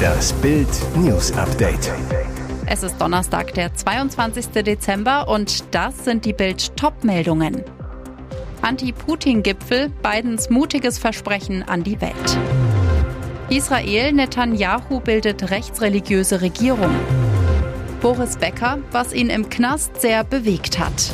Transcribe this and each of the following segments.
Das Bild News Update. Es ist Donnerstag, der 22. Dezember und das sind die Bild Top-Meldungen. Anti-Putin-Gipfel, Bidens mutiges Versprechen an die Welt. Israel, Netanyahu bildet rechtsreligiöse Regierung. Boris Becker, was ihn im Knast sehr bewegt hat.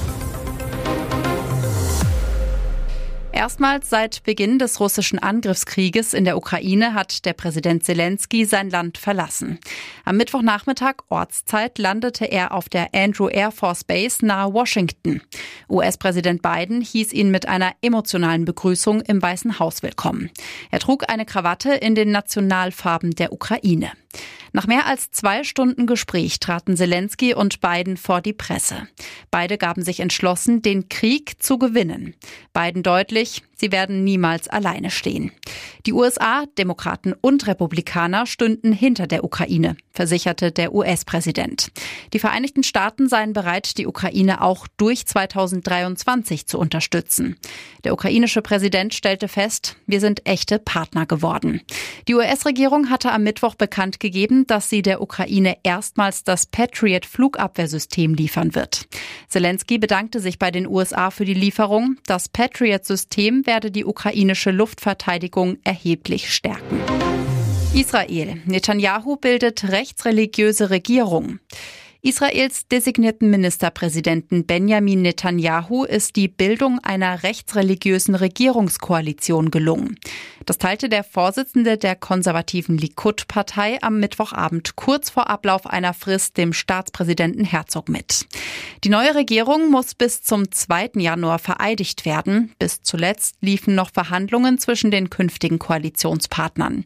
Erstmals seit Beginn des russischen Angriffskrieges in der Ukraine hat der Präsident Zelensky sein Land verlassen. Am Mittwochnachmittag Ortszeit landete er auf der Andrew Air Force Base nahe Washington. US-Präsident Biden hieß ihn mit einer emotionalen Begrüßung im Weißen Haus willkommen. Er trug eine Krawatte in den Nationalfarben der Ukraine. Nach mehr als zwei Stunden Gespräch traten Zelensky und Biden vor die Presse. Beide gaben sich entschlossen, den Krieg zu gewinnen. Biden deutlich, sie werden niemals alleine stehen. Die USA, Demokraten und Republikaner stünden hinter der Ukraine, versicherte der US-Präsident. Die Vereinigten Staaten seien bereit, die Ukraine auch durch 2023 zu unterstützen. Der ukrainische Präsident stellte fest, wir sind echte Partner geworden. Die US-Regierung hatte am Mittwoch bekannt gegeben, dass sie der Ukraine erstmals das Patriot Flugabwehrsystem liefern wird. Zelensky bedankte sich bei den USA für die Lieferung. Das Patriot-System werde die ukrainische Luftverteidigung erheblich stärken. Israel. Netanyahu bildet rechtsreligiöse Regierung. Israels designierten Ministerpräsidenten Benjamin Netanyahu ist die Bildung einer rechtsreligiösen Regierungskoalition gelungen. Das teilte der Vorsitzende der konservativen Likud-Partei am Mittwochabend kurz vor Ablauf einer Frist dem Staatspräsidenten Herzog mit. Die neue Regierung muss bis zum 2. Januar vereidigt werden. Bis zuletzt liefen noch Verhandlungen zwischen den künftigen Koalitionspartnern.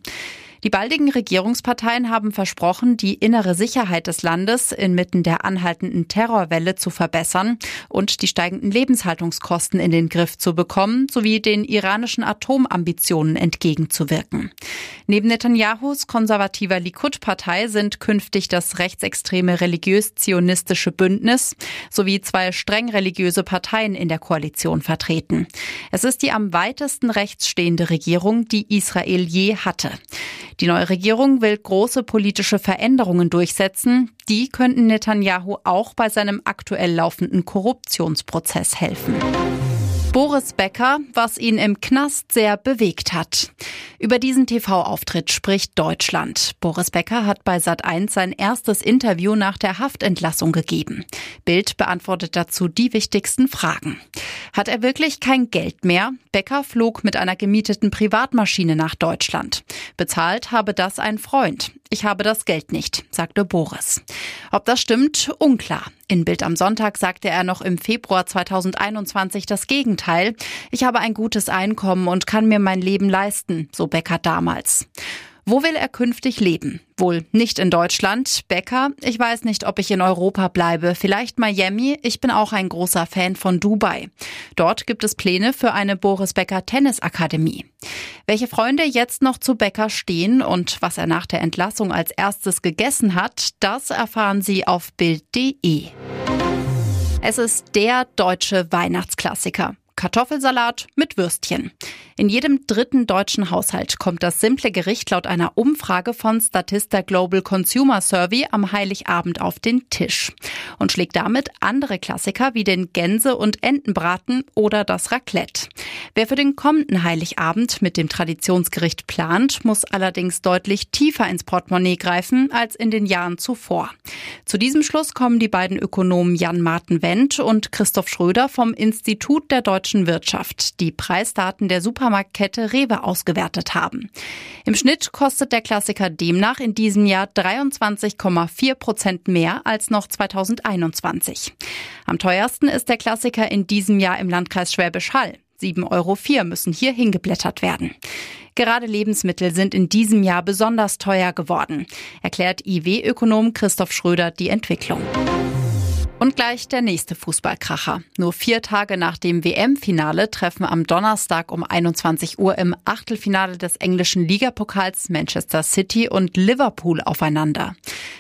Die baldigen Regierungsparteien haben versprochen, die innere Sicherheit des Landes inmitten der anhaltenden Terrorwelle zu verbessern und die steigenden Lebenshaltungskosten in den Griff zu bekommen, sowie den iranischen Atomambitionen entgegenzuwirken. Neben Netanyahus konservativer Likud-Partei sind künftig das rechtsextreme religiös-zionistische Bündnis sowie zwei streng religiöse Parteien in der Koalition vertreten. Es ist die am weitesten rechts stehende Regierung, die Israel je hatte. Die neue Regierung will große politische Veränderungen durchsetzen. Die könnten Netanyahu auch bei seinem aktuell laufenden Korruptionsprozess helfen. Boris Becker, was ihn im Knast sehr bewegt hat. Über diesen TV-Auftritt spricht Deutschland. Boris Becker hat bei Sat1 sein erstes Interview nach der Haftentlassung gegeben. Bild beantwortet dazu die wichtigsten Fragen. Hat er wirklich kein Geld mehr? Becker flog mit einer gemieteten Privatmaschine nach Deutschland. Bezahlt habe das ein Freund. Ich habe das Geld nicht, sagte Boris. Ob das stimmt, unklar. In Bild am Sonntag sagte er noch im Februar 2021 das Gegenteil. Ich habe ein gutes Einkommen und kann mir mein Leben leisten, so Becker damals. Wo will er künftig leben? Wohl nicht in Deutschland. Becker, ich weiß nicht, ob ich in Europa bleibe. Vielleicht Miami. Ich bin auch ein großer Fan von Dubai. Dort gibt es Pläne für eine Boris Becker Tennisakademie. Welche Freunde jetzt noch zu Becker stehen und was er nach der Entlassung als erstes gegessen hat, das erfahren Sie auf Bild.de. Es ist der deutsche Weihnachtsklassiker. Kartoffelsalat mit Würstchen. In jedem dritten deutschen Haushalt kommt das simple Gericht laut einer Umfrage von Statista Global Consumer Survey am Heiligabend auf den Tisch und schlägt damit andere Klassiker wie den Gänse- und Entenbraten oder das Raclette. Wer für den kommenden Heiligabend mit dem Traditionsgericht plant, muss allerdings deutlich tiefer ins Portemonnaie greifen als in den Jahren zuvor. Zu diesem Schluss kommen die beiden Ökonomen Jan Martin Wendt und Christoph Schröder vom Institut der deutschen deutschen Wirtschaft die Preisdaten der Supermarktkette Rewe ausgewertet haben. Im Schnitt kostet der Klassiker demnach in diesem Jahr 23,4 Prozent mehr als noch 2021. Am teuersten ist der Klassiker in diesem Jahr im Landkreis Schwäbisch Hall. 7,04 Euro müssen hier hingeblättert werden. Gerade Lebensmittel sind in diesem Jahr besonders teuer geworden, erklärt IW-Ökonom Christoph Schröder die Entwicklung. Und gleich der nächste Fußballkracher. Nur vier Tage nach dem WM-Finale treffen am Donnerstag um 21 Uhr im Achtelfinale des englischen Ligapokals Manchester City und Liverpool aufeinander.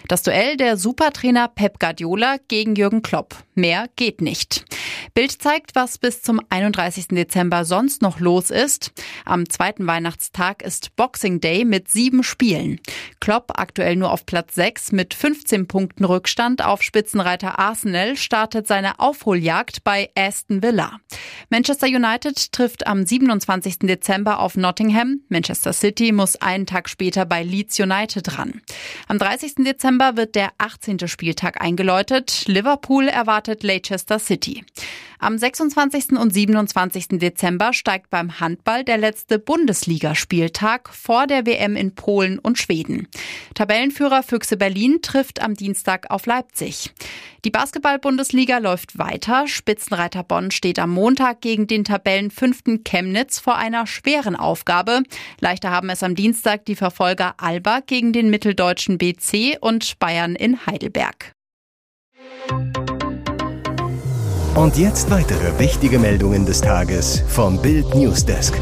Das Duell der Supertrainer Pep Guardiola gegen Jürgen Klopp. Mehr geht nicht. Bild zeigt, was bis zum 31. Dezember sonst noch los ist. Am zweiten Weihnachtstag ist Boxing Day mit sieben Spielen. Klopp aktuell nur auf Platz 6 mit 15 Punkten Rückstand auf Spitzenreiter Arsenal startet seine Aufholjagd bei Aston Villa. Manchester United trifft am 27. Dezember auf Nottingham. Manchester City muss einen Tag später bei Leeds United ran. Am 30. Dezember wird der 18. Spieltag eingeläutet. Liverpool erwartet Leicester City. Am 26. und 27. Dezember steigt beim Handball der letzte Bundesligaspieltag vor der WM in Polen und Schweden. Tabellenführer Füchse Berlin trifft am Dienstag auf Leipzig. Die Basketball-Bundesliga läuft weiter. Spitzenreiter Bonn steht am Montag gegen den Tabellenfünften Chemnitz vor einer schweren Aufgabe. Leichter haben es am Dienstag die Verfolger Alba gegen den mitteldeutschen BC und Bayern in Heidelberg. Und jetzt weitere wichtige Meldungen des Tages vom Bild Newsdesk.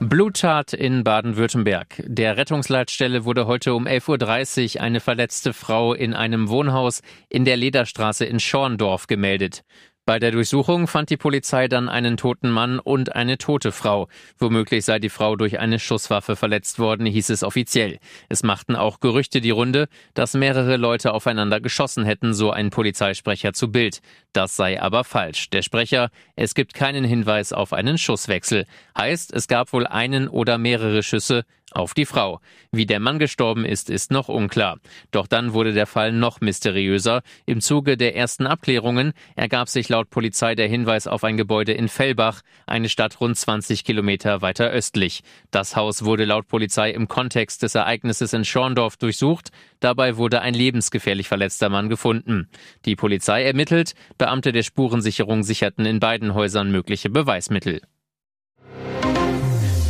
Bluttat in Baden-Württemberg. Der Rettungsleitstelle wurde heute um 11.30 Uhr eine verletzte Frau in einem Wohnhaus in der Lederstraße in Schorndorf gemeldet. Bei der Durchsuchung fand die Polizei dann einen toten Mann und eine tote Frau. Womöglich sei die Frau durch eine Schusswaffe verletzt worden, hieß es offiziell. Es machten auch Gerüchte die Runde, dass mehrere Leute aufeinander geschossen hätten, so ein Polizeisprecher zu Bild. Das sei aber falsch. Der Sprecher, es gibt keinen Hinweis auf einen Schusswechsel. Heißt, es gab wohl einen oder mehrere Schüsse, auf die Frau. Wie der Mann gestorben ist, ist noch unklar. Doch dann wurde der Fall noch mysteriöser. Im Zuge der ersten Abklärungen ergab sich laut Polizei der Hinweis auf ein Gebäude in Fellbach, eine Stadt rund 20 Kilometer weiter östlich. Das Haus wurde laut Polizei im Kontext des Ereignisses in Schorndorf durchsucht. Dabei wurde ein lebensgefährlich verletzter Mann gefunden. Die Polizei ermittelt, Beamte der Spurensicherung sicherten in beiden Häusern mögliche Beweismittel.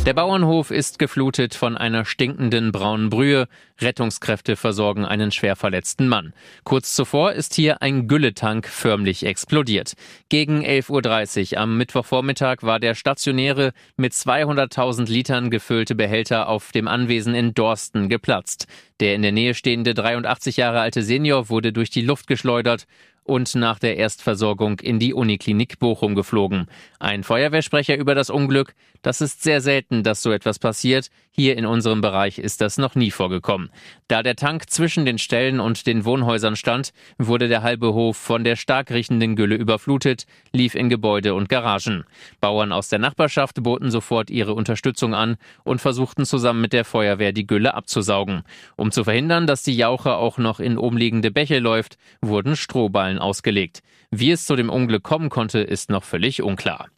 Der Bauernhof ist geflutet von einer stinkenden braunen Brühe. Rettungskräfte versorgen einen schwer verletzten Mann. Kurz zuvor ist hier ein Gülletank förmlich explodiert. Gegen 11.30 Uhr am Mittwochvormittag war der stationäre mit 200.000 Litern gefüllte Behälter auf dem Anwesen in Dorsten geplatzt. Der in der Nähe stehende 83 Jahre alte Senior wurde durch die Luft geschleudert und nach der Erstversorgung in die Uniklinik Bochum geflogen. Ein Feuerwehrsprecher über das Unglück, das ist sehr selten, dass so etwas passiert. Hier in unserem Bereich ist das noch nie vorgekommen. Da der Tank zwischen den Ställen und den Wohnhäusern stand, wurde der halbe Hof von der stark riechenden Gülle überflutet, lief in Gebäude und Garagen. Bauern aus der Nachbarschaft boten sofort ihre Unterstützung an und versuchten zusammen mit der Feuerwehr die Gülle abzusaugen. Um zu verhindern, dass die Jauche auch noch in umliegende Bäche läuft, wurden Strohballen ausgelegt. Wie es zu dem Unglück kommen konnte, ist noch völlig unklar.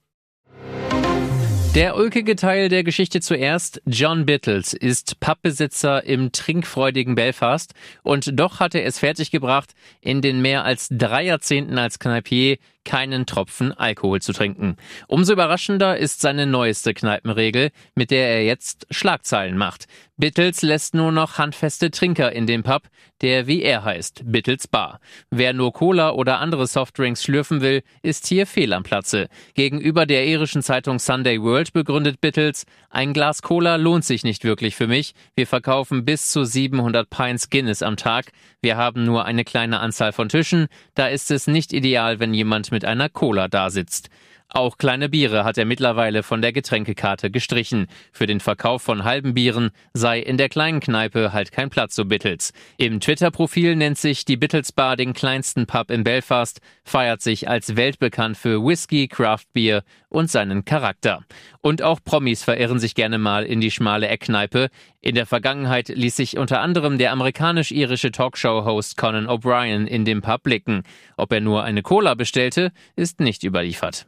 Der ulkige Teil der Geschichte zuerst. John Bittles ist Pappbesitzer im trinkfreudigen Belfast und doch hat er es fertiggebracht, in den mehr als drei Jahrzehnten als Kneipier keinen Tropfen Alkohol zu trinken. Umso überraschender ist seine neueste Kneipenregel, mit der er jetzt Schlagzeilen macht. Bittels lässt nur noch handfeste Trinker in den Pub, der wie er heißt, Bittels Bar. Wer nur Cola oder andere Softdrinks schlürfen will, ist hier fehl am Platze. Gegenüber der irischen Zeitung Sunday World begründet Bittels, ein Glas Cola lohnt sich nicht wirklich für mich. Wir verkaufen bis zu 700 Pints Guinness am Tag. Wir haben nur eine kleine Anzahl von Tischen. Da ist es nicht ideal, wenn jemand mit einer Cola dasitzt. Auch kleine Biere hat er mittlerweile von der Getränkekarte gestrichen. Für den Verkauf von halben Bieren sei in der kleinen Kneipe halt kein Platz, so Bittels. Im Twitter-Profil nennt sich die Bittels Bar den kleinsten Pub in Belfast, feiert sich als weltbekannt für Whisky, Craftbier und seinen Charakter. Und auch Promis verirren sich gerne mal in die schmale Eckkneipe. In der Vergangenheit ließ sich unter anderem der amerikanisch-irische Talkshow-Host Conan O'Brien in dem Pub blicken. Ob er nur eine Cola bestellte, ist nicht überliefert.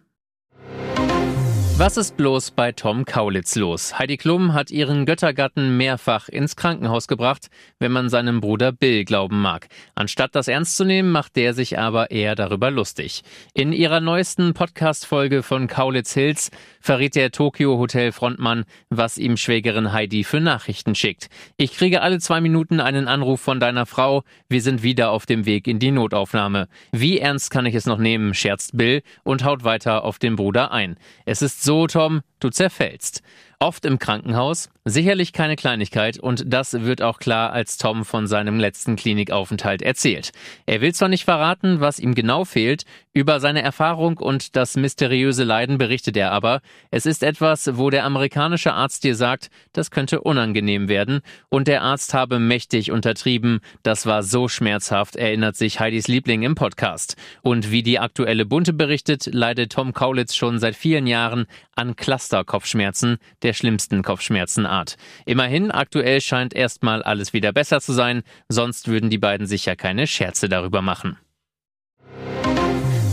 Was ist bloß bei Tom Kaulitz los? Heidi Klum hat ihren Göttergatten mehrfach ins Krankenhaus gebracht, wenn man seinem Bruder Bill glauben mag. Anstatt das ernst zu nehmen, macht der sich aber eher darüber lustig. In ihrer neuesten Podcast-Folge von Kaulitz Hills verrät der Tokyo Hotel Frontmann, was ihm Schwägerin Heidi für Nachrichten schickt. Ich kriege alle zwei Minuten einen Anruf von deiner Frau. Wir sind wieder auf dem Weg in die Notaufnahme. Wie ernst kann ich es noch nehmen, scherzt Bill und haut weiter auf den Bruder ein. Es ist so so, Tom, du zerfällst. Oft im Krankenhaus, sicherlich keine Kleinigkeit und das wird auch klar, als Tom von seinem letzten Klinikaufenthalt erzählt. Er will zwar nicht verraten, was ihm genau fehlt, über seine Erfahrung und das mysteriöse Leiden berichtet er aber. Es ist etwas, wo der amerikanische Arzt dir sagt, das könnte unangenehm werden und der Arzt habe mächtig untertrieben, das war so schmerzhaft, erinnert sich Heidis Liebling im Podcast. Und wie die aktuelle Bunte berichtet, leidet Tom Kaulitz schon seit vielen Jahren an Cluster-Kopfschmerzen, der schlimmsten Kopfschmerzenart. Immerhin, aktuell scheint erstmal alles wieder besser zu sein, sonst würden die beiden sicher keine Scherze darüber machen.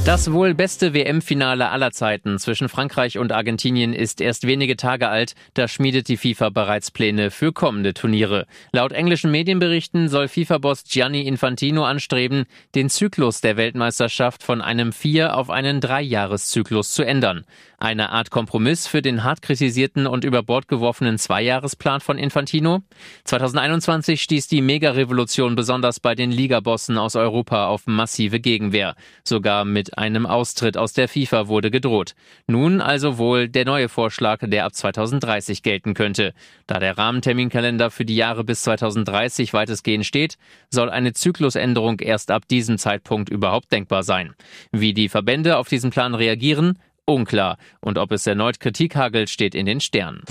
Das wohl beste WM-Finale aller Zeiten zwischen Frankreich und Argentinien ist erst wenige Tage alt, da schmiedet die FIFA bereits Pläne für kommende Turniere. Laut englischen Medienberichten soll FIFA-Boss Gianni Infantino anstreben, den Zyklus der Weltmeisterschaft von einem Vier- auf einen Dreijahreszyklus zu ändern. Eine Art Kompromiss für den hart kritisierten und über Bord geworfenen Zweijahresplan von Infantino? 2021 stieß die Mega-Revolution besonders bei den Ligabossen aus Europa auf massive Gegenwehr. Sogar mit einem Austritt aus der FIFA wurde gedroht. Nun also wohl der neue Vorschlag, der ab 2030 gelten könnte. Da der Rahmenterminkalender für die Jahre bis 2030 weitestgehend steht, soll eine Zyklusänderung erst ab diesem Zeitpunkt überhaupt denkbar sein. Wie die Verbände auf diesen Plan reagieren, unklar. Und ob es erneut Kritik hagelt, steht in den Sternen.